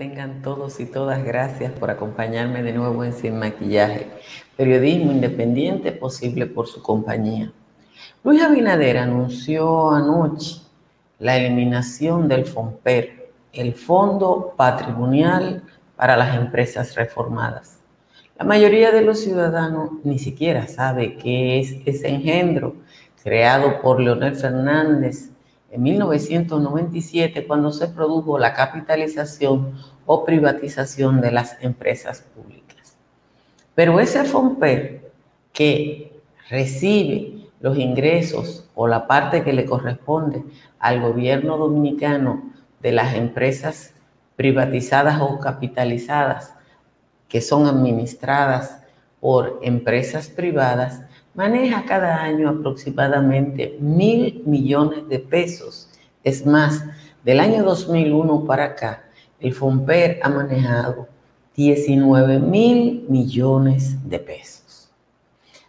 tengan todos y todas. Gracias por acompañarme de nuevo en Sin Maquillaje. Periodismo independiente posible por su compañía. Luis Abinader anunció anoche la eliminación del FOMPER, el Fondo Patrimonial para las Empresas Reformadas. La mayoría de los ciudadanos ni siquiera sabe qué es ese engendro creado por Leonel Fernández en 1997 cuando se produjo la capitalización o privatización de las empresas públicas. Pero ese FOMPER que recibe los ingresos o la parte que le corresponde al gobierno dominicano de las empresas privatizadas o capitalizadas que son administradas por empresas privadas, maneja cada año aproximadamente mil millones de pesos. Es más, del año 2001 para acá, el FOMPER ha manejado 19 mil millones de pesos.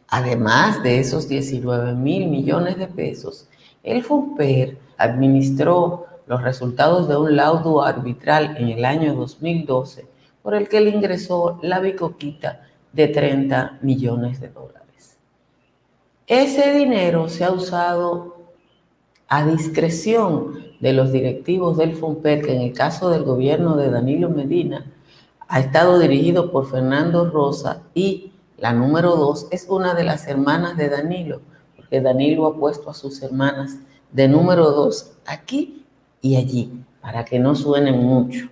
Además de esos 19 mil millones de pesos, el FOMPER administró los resultados de un laudo arbitral en el año 2012 por el que le ingresó la bicoquita de 30 millones de dólares. Ese dinero se ha usado a discreción de los directivos del FOMPER, que en el caso del gobierno de Danilo Medina ha estado dirigido por Fernando Rosa y la número dos es una de las hermanas de Danilo, porque Danilo ha puesto a sus hermanas de número dos aquí y allí, para que no suenen mucho.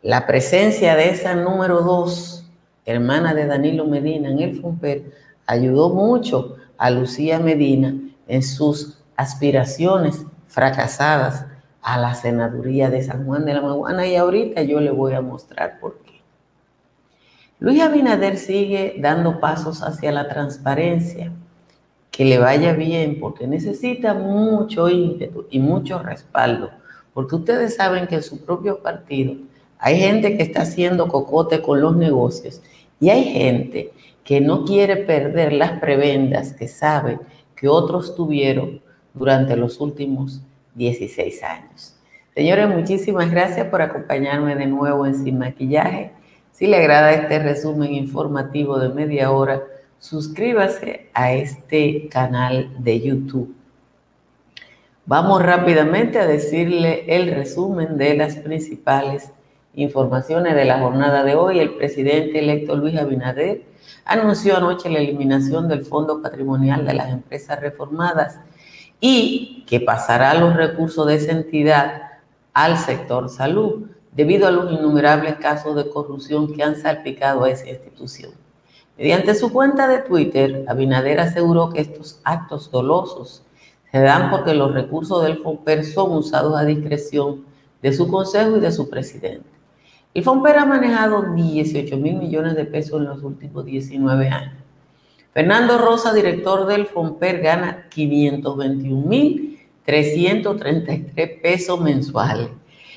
La presencia de esa número dos, hermana de Danilo Medina en el FOMPER, ayudó mucho a Lucía Medina en sus aspiraciones fracasadas a la senaduría de San Juan de la Maguana. Y ahorita yo le voy a mostrar por qué. Luis Abinader sigue dando pasos hacia la transparencia, que le vaya bien porque necesita mucho ímpetu y mucho respaldo, porque ustedes saben que en su propio partido hay gente que está haciendo cocote con los negocios. Y hay gente que no quiere perder las prebendas que sabe que otros tuvieron durante los últimos 16 años. Señores, muchísimas gracias por acompañarme de nuevo en Sin Maquillaje. Si le agrada este resumen informativo de media hora, suscríbase a este canal de YouTube. Vamos rápidamente a decirle el resumen de las principales informaciones de la jornada de hoy. El presidente electo Luis Abinader anunció anoche la eliminación del Fondo Patrimonial de las Empresas Reformadas y que pasará los recursos de esa entidad al sector salud, debido a los innumerables casos de corrupción que han salpicado a esa institución. Mediante su cuenta de Twitter, Abinader aseguró que estos actos dolosos se dan porque los recursos del FOMPER son usados a discreción de su consejo y de su presidente. El FOMPER ha manejado 18 mil millones de pesos en los últimos 19 años. Fernando Rosa, director del FOMPER, gana 521 mil 333 pesos mensuales.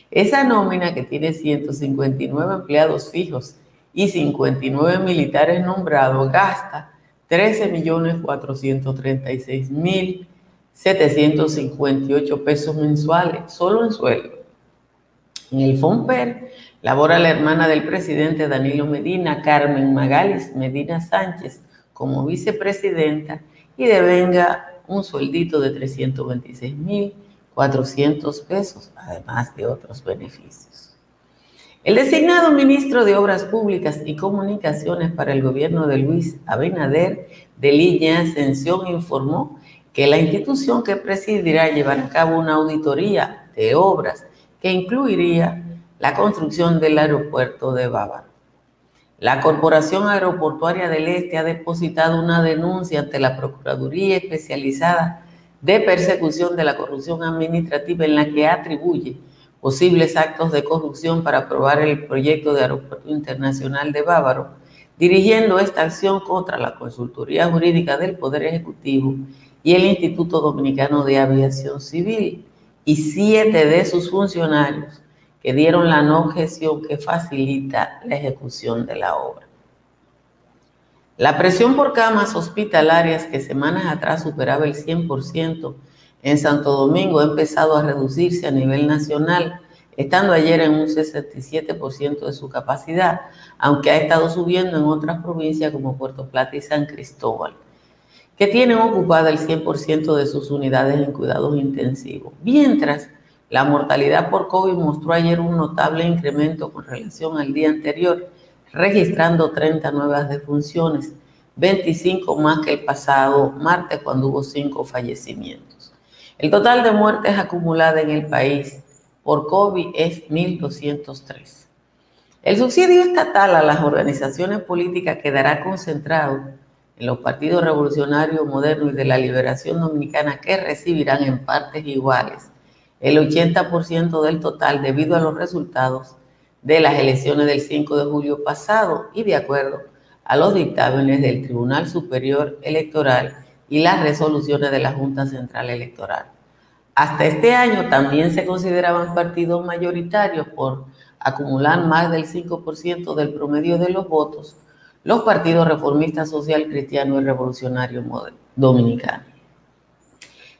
Esa nómina que tiene 159 empleados fijos y 59 militares nombrados gasta 13 millones 436 mil 758 pesos mensuales solo en sueldo. En el FOMPER Labora la hermana del presidente Danilo Medina, Carmen Magalis Medina Sánchez, como vicepresidenta y devenga un sueldito de 326.400 pesos, además de otros beneficios. El designado ministro de Obras Públicas y Comunicaciones para el gobierno de Luis Abinader de Línea Ascensión informó que la institución que presidirá llevará a cabo una auditoría de obras que incluiría la construcción del aeropuerto de Bávaro. La Corporación Aeroportuaria del Este ha depositado una denuncia ante la Procuraduría Especializada de Persecución de la Corrupción Administrativa en la que atribuye posibles actos de corrupción para aprobar el proyecto de Aeropuerto Internacional de Bávaro, dirigiendo esta acción contra la Consultoría Jurídica del Poder Ejecutivo y el Instituto Dominicano de Aviación Civil y siete de sus funcionarios que dieron la no gestión que facilita la ejecución de la obra. La presión por camas hospitalarias que semanas atrás superaba el 100% en Santo Domingo ha empezado a reducirse a nivel nacional estando ayer en un 67% de su capacidad, aunque ha estado subiendo en otras provincias como Puerto Plata y San Cristóbal, que tienen ocupada el 100% de sus unidades en cuidados intensivos. Mientras, la mortalidad por COVID mostró ayer un notable incremento con relación al día anterior, registrando 30 nuevas defunciones, 25 más que el pasado martes cuando hubo 5 fallecimientos. El total de muertes acumuladas en el país por COVID es 1.203. El subsidio estatal a las organizaciones políticas quedará concentrado en los partidos revolucionarios modernos y de la liberación dominicana que recibirán en partes iguales el 80% del total debido a los resultados de las elecciones del 5 de julio pasado y de acuerdo a los dictámenes del Tribunal Superior Electoral y las resoluciones de la Junta Central Electoral. Hasta este año también se consideraban partidos mayoritarios por acumular más del 5% del promedio de los votos los partidos reformistas social, cristiano y revolucionario dominicano.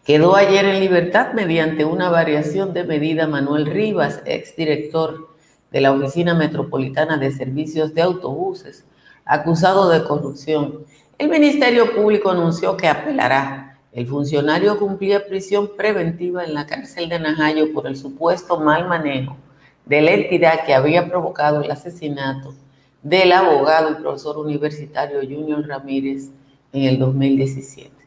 Quedó ayer en libertad mediante una variación de medida Manuel Rivas, exdirector de la Oficina Metropolitana de Servicios de Autobuses, acusado de corrupción. El Ministerio Público anunció que apelará. El funcionario cumplía prisión preventiva en la cárcel de Najayo por el supuesto mal manejo de la entidad que había provocado el asesinato del abogado y profesor universitario Junior Ramírez en el 2017.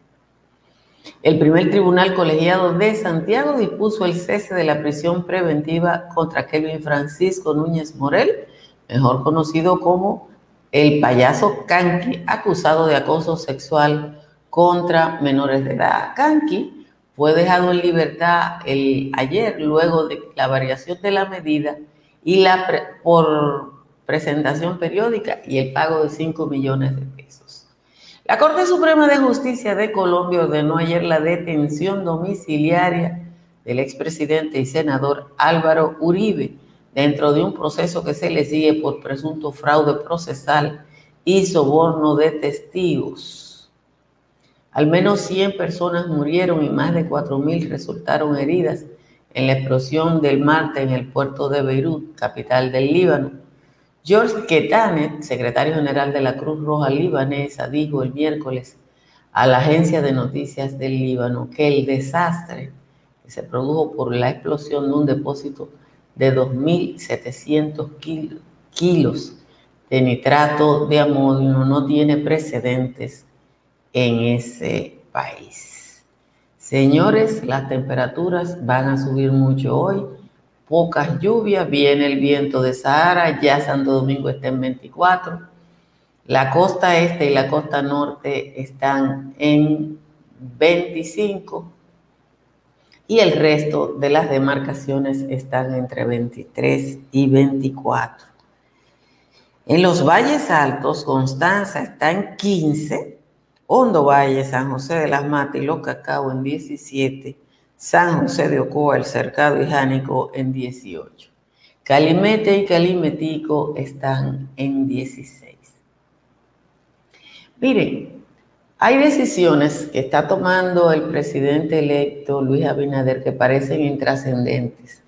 El primer tribunal colegiado de Santiago dispuso el cese de la prisión preventiva contra Kelvin Francisco Núñez Morel, mejor conocido como el payaso Kanki, acusado de acoso sexual contra menores de edad. Kanki fue dejado en libertad el, ayer luego de la variación de la medida y la por presentación periódica y el pago de 5 millones de pesos. La Corte Suprema de Justicia de Colombia ordenó ayer la detención domiciliaria del expresidente y senador Álvaro Uribe dentro de un proceso que se le sigue por presunto fraude procesal y soborno de testigos. Al menos 100 personas murieron y más de 4.000 resultaron heridas en la explosión del martes en el puerto de Beirut, capital del Líbano, George Ketanet, secretario general de la Cruz Roja Libanesa, dijo el miércoles a la agencia de noticias del Líbano que el desastre que se produjo por la explosión de un depósito de 2.700 kilos de nitrato de amonio no tiene precedentes en ese país. Señores, las temperaturas van a subir mucho hoy pocas lluvias, viene el viento de Sahara, ya Santo Domingo está en 24, la costa este y la costa norte están en 25 y el resto de las demarcaciones están entre 23 y 24. En los valles altos, Constanza está en 15, Hondo Valle, San José de las Matas y Los Cacao en 17, San José de Ocoa, el Cercado y Jánico en 18. Calimete y Calimetico están en 16. Miren, hay decisiones que está tomando el presidente electo Luis Abinader que parecen intrascendentes.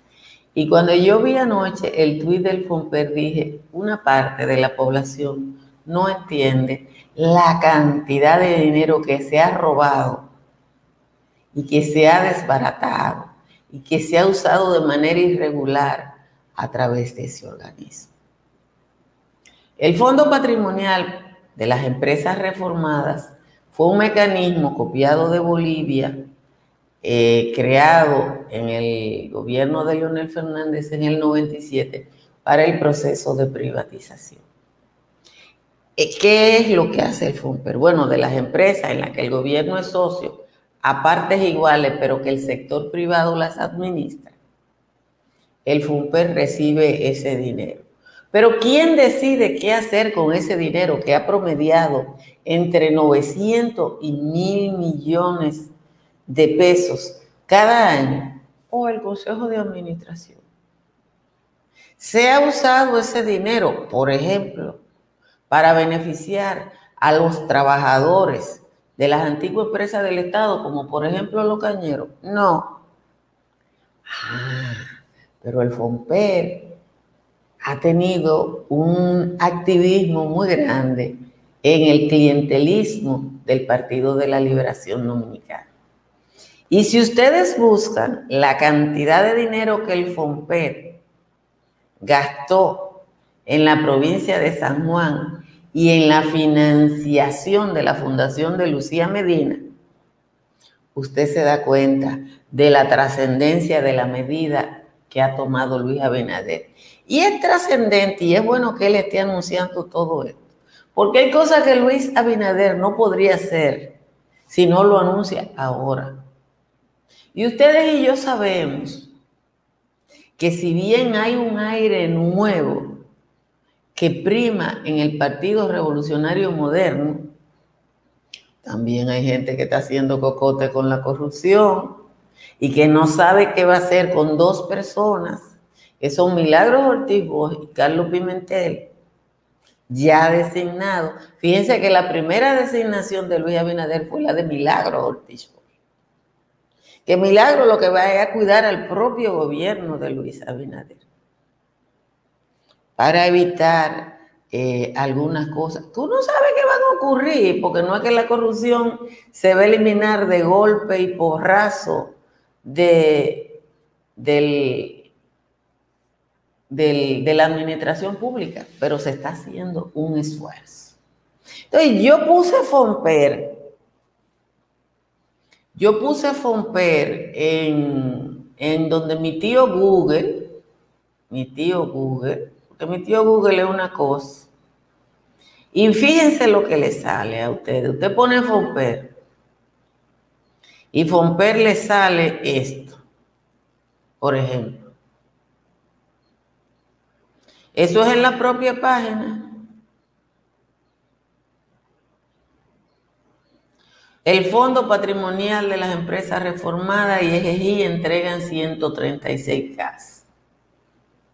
Y cuando yo vi anoche el tuit del FOMPER, dije, una parte de la población no entiende la cantidad de dinero que se ha robado y que se ha desbaratado y que se ha usado de manera irregular a través de ese organismo. El Fondo Patrimonial de las Empresas Reformadas fue un mecanismo copiado de Bolivia, eh, creado en el gobierno de Leonel Fernández en el 97 para el proceso de privatización. Eh, ¿Qué es lo que hace el FOMPER? Bueno, de las empresas en las que el gobierno es socio, a partes iguales, pero que el sector privado las administra, el FUMPER recibe ese dinero. Pero ¿quién decide qué hacer con ese dinero que ha promediado entre 900 y 1000 millones de pesos cada año? O el Consejo de Administración. Se ha usado ese dinero, por ejemplo, para beneficiar a los trabajadores de las antiguas empresas del Estado, como por ejemplo los cañeros. No. Ah, pero el FOMPER ha tenido un activismo muy grande en el clientelismo del Partido de la Liberación Dominicana. Y si ustedes buscan la cantidad de dinero que el FOMPER gastó en la provincia de San Juan y en la financiación de la Fundación de Lucía Medina, usted se da cuenta de la trascendencia de la medida que ha tomado Luis Abinader. Y es trascendente y es bueno que él esté anunciando todo esto, porque hay cosas que Luis Abinader no podría hacer si no lo anuncia ahora. Y ustedes y yo sabemos que si bien hay un aire nuevo que prima en el Partido Revolucionario Moderno, también hay gente que está haciendo cocote con la corrupción y que no sabe qué va a hacer con dos personas, que son Milagros Ortiz y Carlos Pimentel, ya designados. Fíjense que la primera designación de Luis Abinader fue la de Milagros Ortiz. Que Milagro lo que va a cuidar al propio gobierno de Luis Abinader para evitar eh, algunas cosas. Tú no sabes qué van a ocurrir, porque no es que la corrupción se va a eliminar de golpe y porrazo de, del, de la administración pública, pero se está haciendo un esfuerzo. Entonces, yo puse Fomper, yo puse Fomper en, en donde mi tío Google, mi tío Google, porque mi tío Google es una cosa. Y fíjense lo que le sale a ustedes. Usted pone Fomper. Y Fomper le sale esto. Por ejemplo. Eso es en la propia página. El Fondo Patrimonial de las Empresas Reformadas y EGI entregan 136 casas.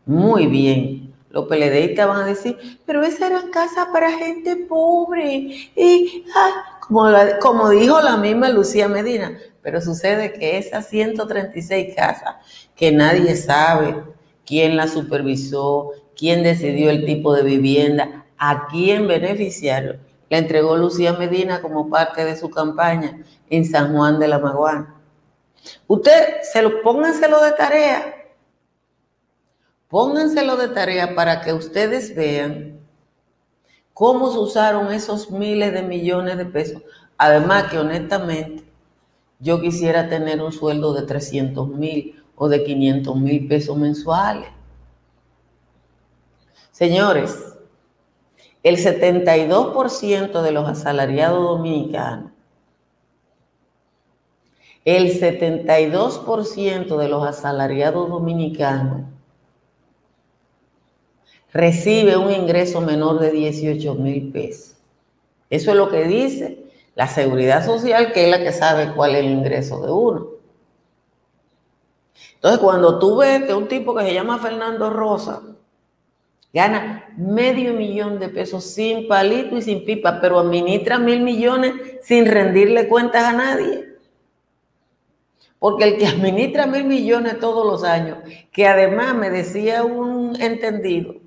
Muy bien. Los PLDistas van a decir, pero esas eran casas para gente pobre. Y, ah, como, como dijo la misma Lucía Medina, pero sucede que esas 136 casas que nadie sabe quién las supervisó, quién decidió el tipo de vivienda, a quién beneficiaron, la entregó Lucía Medina como parte de su campaña en San Juan de la Maguana. Usted se lo pónganselo de tarea Pónganselo de tarea para que ustedes vean cómo se usaron esos miles de millones de pesos. Además que honestamente yo quisiera tener un sueldo de 300 mil o de 500 mil pesos mensuales. Señores, el 72% de los asalariados dominicanos, el 72% de los asalariados dominicanos recibe un ingreso menor de 18 mil pesos. Eso es lo que dice la seguridad social, que es la que sabe cuál es el ingreso de uno. Entonces, cuando tú ves que un tipo que se llama Fernando Rosa gana medio millón de pesos sin palito y sin pipa, pero administra mil millones sin rendirle cuentas a nadie. Porque el que administra mil millones todos los años, que además me decía un entendido,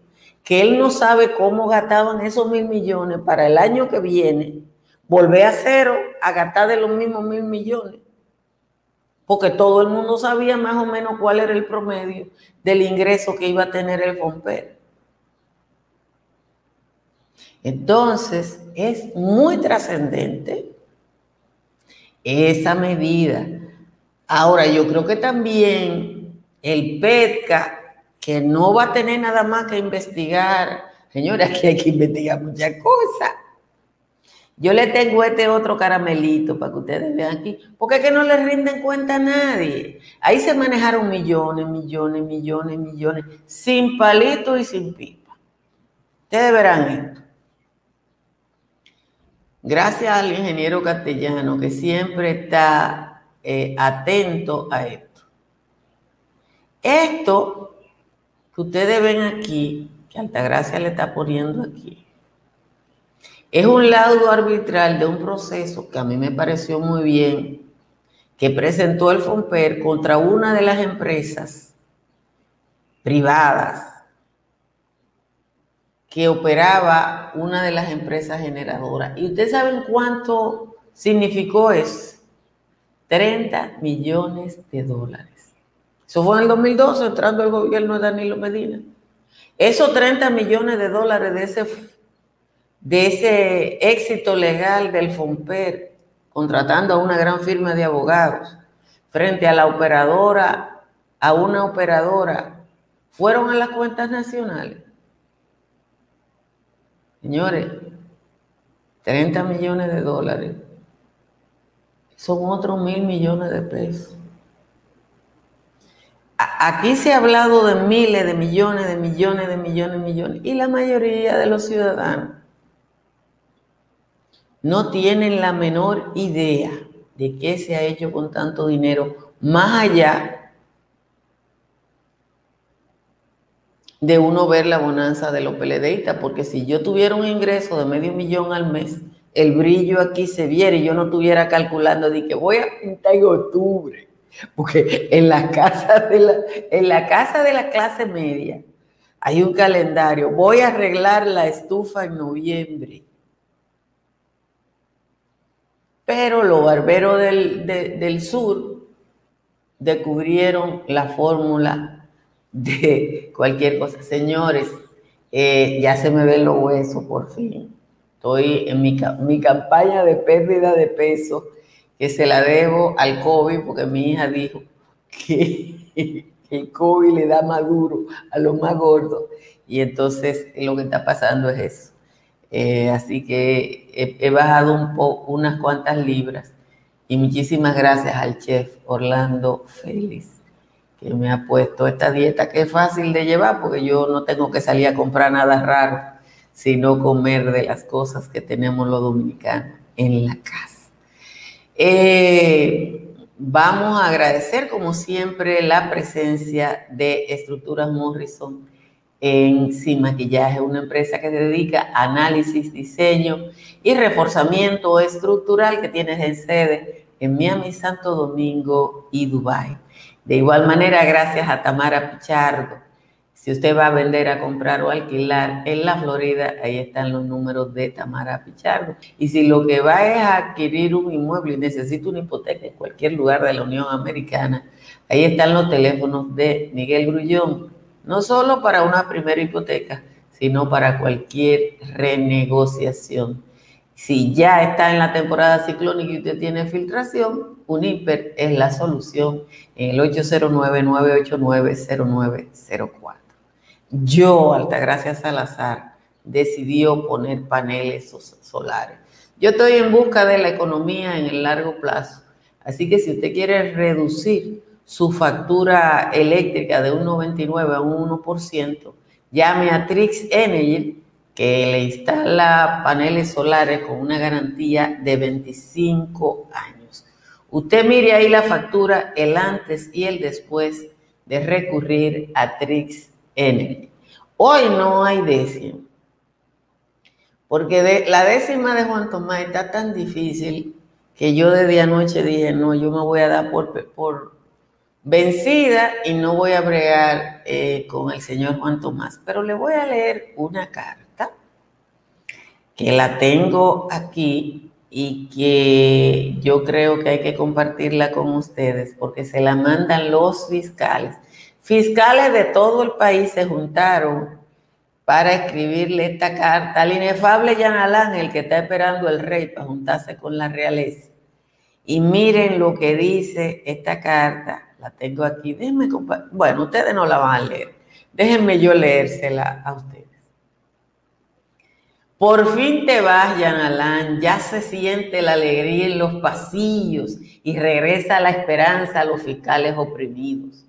que él no sabe cómo gastaban esos mil millones para el año que viene, volver a cero a gastar de los mismos mil millones. Porque todo el mundo sabía más o menos cuál era el promedio del ingreso que iba a tener el FOMPER. Entonces, es muy trascendente esa medida. Ahora, yo creo que también el PETCA que no va a tener nada más que investigar. Señora, aquí hay que investigar muchas cosas. Yo le tengo este otro caramelito para que ustedes vean aquí, porque es que no le rinden cuenta a nadie. Ahí se manejaron millones, millones, millones, millones, sin palito y sin pipa. Ustedes verán esto. Gracias al ingeniero castellano que siempre está eh, atento a esto. Esto que ustedes ven aquí, que Altagracia le está poniendo aquí, es un laudo arbitral de un proceso que a mí me pareció muy bien, que presentó el FOMPER contra una de las empresas privadas que operaba una de las empresas generadoras. ¿Y ustedes saben cuánto significó eso? 30 millones de dólares. Eso fue en el 2012, entrando el gobierno de Danilo Medina. Esos 30 millones de dólares de ese, de ese éxito legal del FOMPER, contratando a una gran firma de abogados, frente a la operadora, a una operadora, fueron a las cuentas nacionales. Señores, 30 millones de dólares son otros mil millones de pesos. Aquí se ha hablado de miles de millones, de millones, de millones, de millones. Y la mayoría de los ciudadanos no tienen la menor idea de qué se ha hecho con tanto dinero, más allá de uno ver la bonanza de los peledeístas, porque si yo tuviera un ingreso de medio millón al mes, el brillo aquí se viera y yo no estuviera calculando de que voy a pintar en octubre, porque en la casa de la, en la, casa de la clase media hay un calendario, voy a arreglar la estufa en noviembre. Pero los barberos del, sur descubrieron la fórmula de cualquier cosa. Señores, eh, ya se me ven los huesos por fin. Estoy en mi, mi campaña de pérdida de peso, que se la debo al COVID, porque mi hija dijo que el COVID le da más duro a los más gordos. Y entonces lo que está pasando es eso. Eh, así que he, bajado un poco, unas cuantas libras. Y muchísimas gracias al chef Orlando Félix, que me ha puesto esta dieta que es fácil de llevar, porque yo no tengo que salir a comprar nada raro sino comer de las cosas que tenemos los dominicanos en la casa. Eh, vamos a agradecer, como siempre, la presencia de Estructuras Morrison en Sin Maquillaje, una empresa que se dedica a análisis, diseño y reforzamiento estructural que tiene en sede en Miami, Santo Domingo y Dubái. De igual manera, gracias a Tamara Pichardo, si usted va a vender, a comprar o alquilar en la Florida, ahí están los números de Tamara Pichardo. Y si lo que va es a adquirir un inmueble y necesita una hipoteca en cualquier lugar de la Unión Americana, ahí están los teléfonos de Miguel Grullón, no solo para una primera hipoteca, sino para cualquier renegociación. Si ya está en la temporada ciclónica y usted tiene filtración, Uniper es la solución en el 809-989-0904 yo, Altagracia Salazar, decidió poner paneles solares. Yo estoy en busca de la economía en el largo plazo, así que si usted quiere reducir su factura eléctrica de un 99 a un 1%, llame a Trix Energy que le instala paneles solares con una garantía de 25 años. Usted mire ahí la factura, el antes y el después de recurrir a Trix Hoy no hay décima, porque la décima de Juan Tomás está tan difícil que yo desde anoche dije, no, yo me voy a dar por, por vencida y no voy a bregar eh, con el señor Juan Tomás. Pero le voy a leer una carta que la tengo aquí y que yo creo que hay que compartirla con ustedes porque se la mandan los fiscales Fiscales de todo el país se juntaron para escribirle esta carta al inefable Yanalán, el que está esperando el rey para juntarse con la realeza. Y miren lo que dice esta carta. La tengo aquí. Déjenme Bueno, ustedes no la van a leer. Déjenme yo leérsela a ustedes. Por fin te vas, Yanalán. Ya se siente la alegría en los pasillos y regresa la esperanza a los fiscales oprimidos.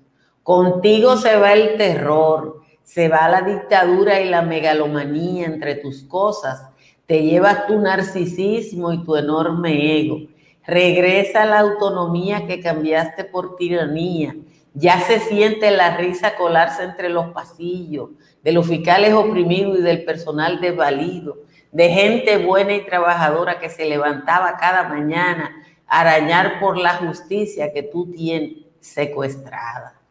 Contigo se va el terror, se va la dictadura y la megalomanía entre tus cosas. Te llevas tu narcisismo y tu enorme ego. Regresa la autonomía que cambiaste por tiranía. Ya se siente la risa colarse entre los pasillos, de los fiscales oprimidos y del personal desvalido, de gente buena y trabajadora que se levantaba cada mañana a arañar por la justicia que tú tienes secuestrada.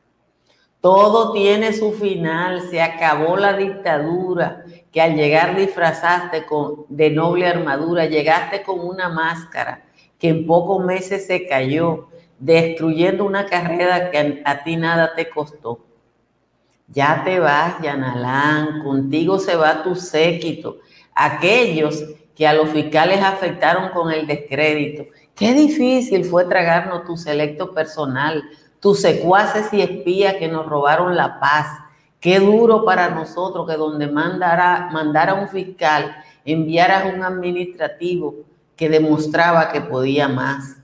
Todo tiene su final, se acabó la dictadura, que al llegar disfrazaste con, de noble armadura, llegaste con una máscara que en pocos meses se cayó, destruyendo una carrera que a, ti nada te costó. Ya te vas, Yanalán, contigo se va tu séquito, aquellos que a los fiscales afectaron con el descrédito. Qué difícil fue tragarnos tu selecto personal, tus secuaces y espías que nos robaron la paz. Qué duro para nosotros que donde mandara, mandara un fiscal, enviara un administrativo que demostraba que podía más.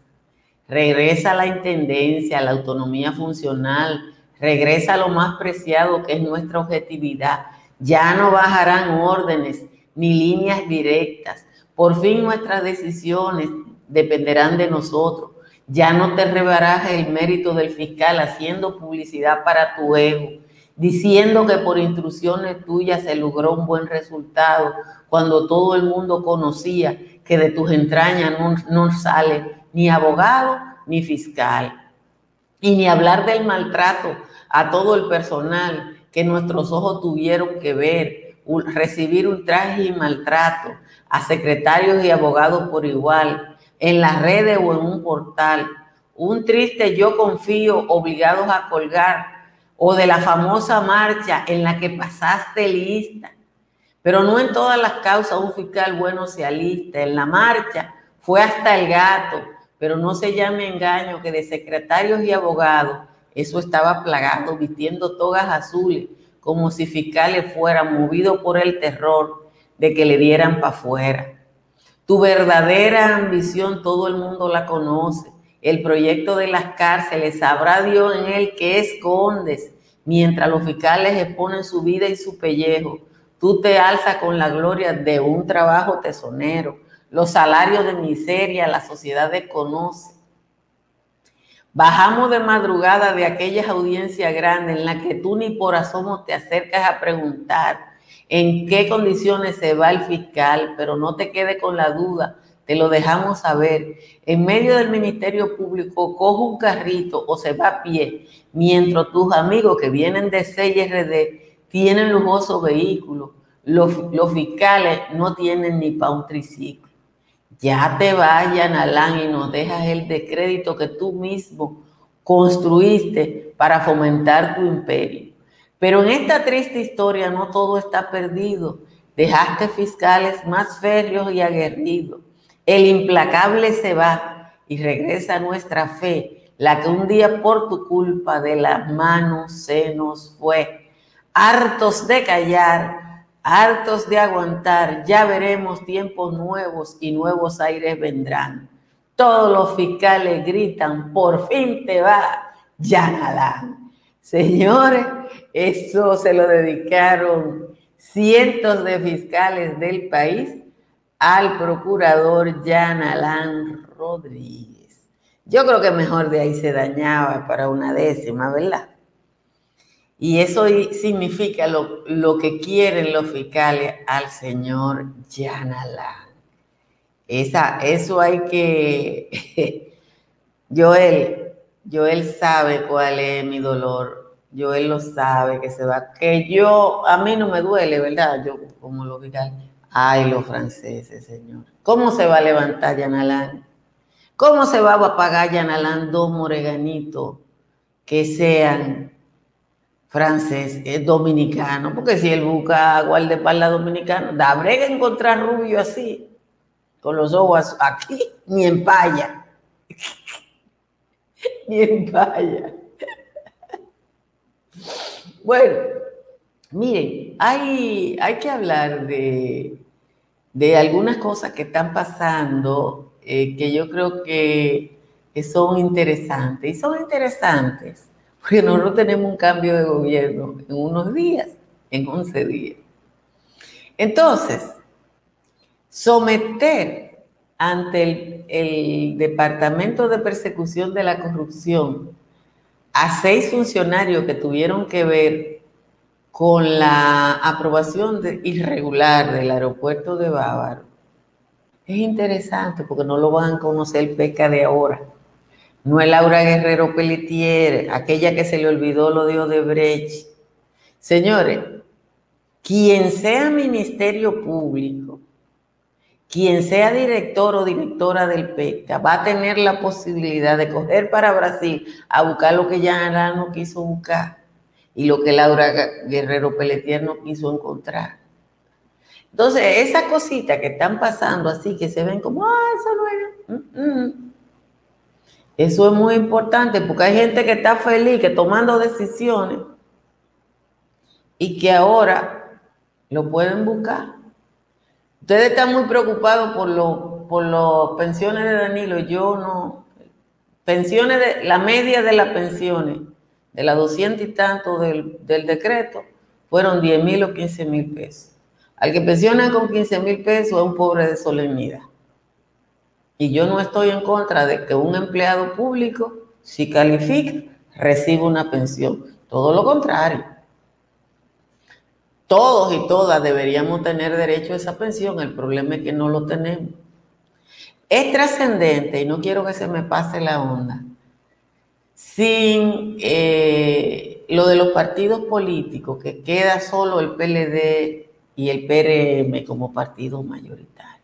Regresa a la intendencia, a la autonomía funcional, regresa lo más preciado que es nuestra objetividad. Ya no bajarán órdenes ni líneas directas. Por fin nuestras decisiones dependerán de nosotros. Ya no te rebarajes el mérito del fiscal haciendo publicidad para tu ego, diciendo que por instrucciones tuyas se logró un buen resultado, cuando todo el mundo conocía que de tus entrañas no, no sale ni abogado ni fiscal. Y ni hablar del maltrato a todo el personal que nuestros ojos tuvieron que ver, recibir ultraje y maltrato a secretarios y abogados por igual, en las redes o en un portal, un triste yo confío obligados a colgar, o de la famosa marcha en la que pasaste lista. Pero no en todas las causas un fiscal bueno se alista. En la marcha fue hasta el gato, pero no se llame engaño que de secretarios y abogados eso estaba plagado, vistiendo togas azules, como si fiscales fueran movidos por el terror de que le dieran para afuera. Tu verdadera ambición todo el mundo la conoce. El proyecto de las cárceles, sabrá Dios en él que escondes, mientras los fiscales exponen su vida y su pellejo. Tú te alzas con la gloria de un trabajo tesonero. Los salarios de miseria la sociedad desconoce. Bajamos de madrugada de aquellas audiencias grandes en las que tú ni por asomo te acercas a preguntar en qué condiciones se va el fiscal, pero no te quede con la duda, te lo dejamos saber. En medio del Ministerio Público, coge un carrito o se va a pie, mientras tus amigos que vienen de CIRD tienen lujosos vehículos. Los, fiscales no tienen ni para un triciclo. Ya te vayan, Alán, y nos dejas el descrédito que tú mismo construiste para fomentar tu imperio. Pero en esta triste historia no todo está perdido. Dejaste fiscales más férreos y aguerridos. El implacable se va y regresa nuestra fe, la que un día por tu culpa de las manos se nos fue. Hartos de callar, hartos de aguantar, ya veremos tiempos nuevos y nuevos aires vendrán. Todos los fiscales gritan, por fin te va, ya nada. Señores, eso se lo dedicaron cientos de fiscales del país al procurador Jan Alán Rodríguez. Yo creo que mejor de ahí se dañaba para una décima, ¿verdad? Y eso significa lo, que quieren los fiscales al señor Jan Alán. Esa, eso hay que... Joel, Joel sabe cuál es mi dolor yo él lo sabe que se va, que yo, a mí no me duele, ¿verdad? Yo como lo diga, ay, los franceses, señor. ¿Cómo se va a levantar Yanalán? ¿Cómo se va a pagar Yanalán dos moreganitos que sean franceses, eh, dominicanos? Porque si él busca guardaespaldas dominicano, da brega encontrar rubio así, con los ojos aquí, ni en paya. ni en paya. Bueno, miren, hay, hay que hablar de, algunas cosas que están pasando eh, que yo creo que, son interesantes. Y son interesantes porque nosotros tenemos un cambio de gobierno en unos días, en 11 días. Entonces, someter ante el, el Departamento de Persecución de la Corrupción a seis funcionarios que tuvieron que ver con la aprobación irregular del aeropuerto de Bávaro, es interesante porque no lo van a conocer peca de ahora. no es Laura Guerrero Pelletier, aquella que se le olvidó lo de Odebrecht. Señores, quien sea ministerio público, quien sea director o directora del PECA, va a tener la posibilidad de coger para Brasil a buscar lo que ya no quiso buscar y lo que Laura Guerrero Pelletier no quiso encontrar. Entonces, esas cositas que están pasando así, que se ven como, ah, eso no mm". Eso es muy importante porque hay gente que está feliz, que tomando decisiones y que ahora lo pueden buscar. Ustedes están muy preocupados por las por pensiones de Danilo. Yo no. Pensiones de la media de las pensiones, de las 200 y tanto del, del decreto, fueron 10 mil o 15 mil pesos. Al que pensiona con 15 mil pesos es un pobre de solemnidad. Y yo no estoy en contra de que un empleado público, si califica, reciba una pensión. Todo lo contrario. Todos y todas deberíamos tener derecho a esa pensión. El problema es que no lo tenemos. Es trascendente, y no quiero que se me pase la onda, sin eh, lo de los partidos políticos, que queda solo el PLD y el PRM como partido mayoritario.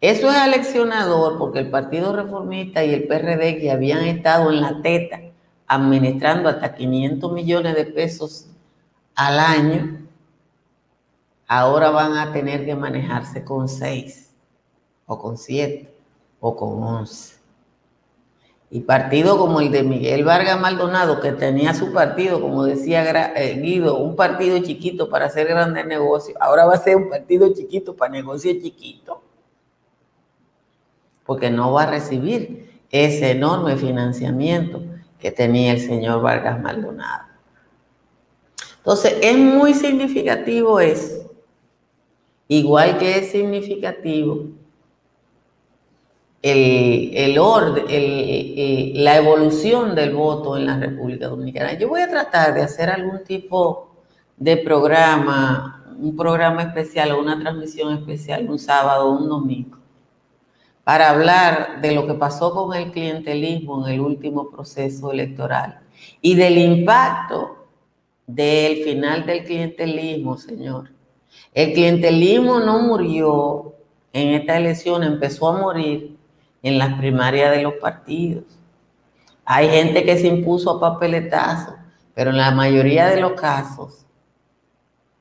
Eso es aleccionador porque el Partido Reformista y el PRD que habían estado en la teta administrando hasta 500 millones de pesos al año, ahora van a tener que manejarse con 6 o con 7 o con 11. Y partido como el de Miguel Vargas Maldonado, que tenía su partido, como decía eh, Guido, un partido chiquito para hacer grandes negocios, ahora va a ser un partido chiquito para negocios chiquitos. Porque no va a recibir ese enorme financiamiento que tenía el señor Vargas Maldonado. Entonces, es muy significativo eso. Igual que es significativo el, orden, la evolución del voto en la República Dominicana. Yo voy a tratar de hacer algún tipo de programa, un programa especial o una transmisión especial un sábado o un domingo, para hablar de lo que pasó con el clientelismo en el último proceso electoral y del impacto del final del clientelismo, señor. El clientelismo no murió en esta elección, empezó a morir en las primarias de los partidos. Hay gente que se impuso a papeletazo, pero en la mayoría de los casos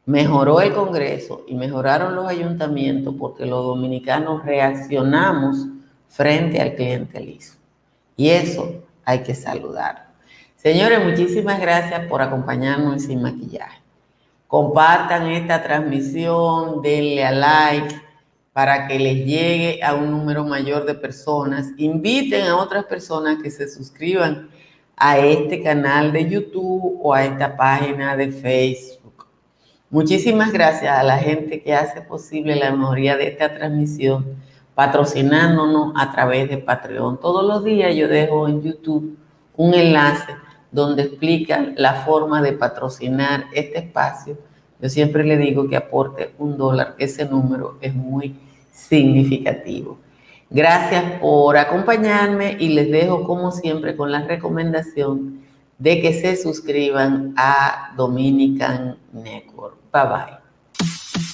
mejoró el Congreso y mejoraron los ayuntamientos porque los dominicanos reaccionamos frente al clientelismo. Y eso hay que saludar. Señores, muchísimas gracias por acompañarnos Sin Maquillaje. Compartan esta transmisión, denle a like para que les llegue a un número mayor de personas. Inviten a otras personas que se suscriban a este canal de YouTube o a esta página de Facebook. Muchísimas gracias a la gente que hace posible la mejoría de esta transmisión, patrocinándonos a través de Patreon. Todos los días yo dejo en YouTube un enlace donde explica la forma de patrocinar este espacio yo siempre le digo que aporte un dólar, ese número es muy significativo. Gracias por acompañarme y les dejo como siempre con la recomendación de que se suscriban a Dominican Network. Bye bye.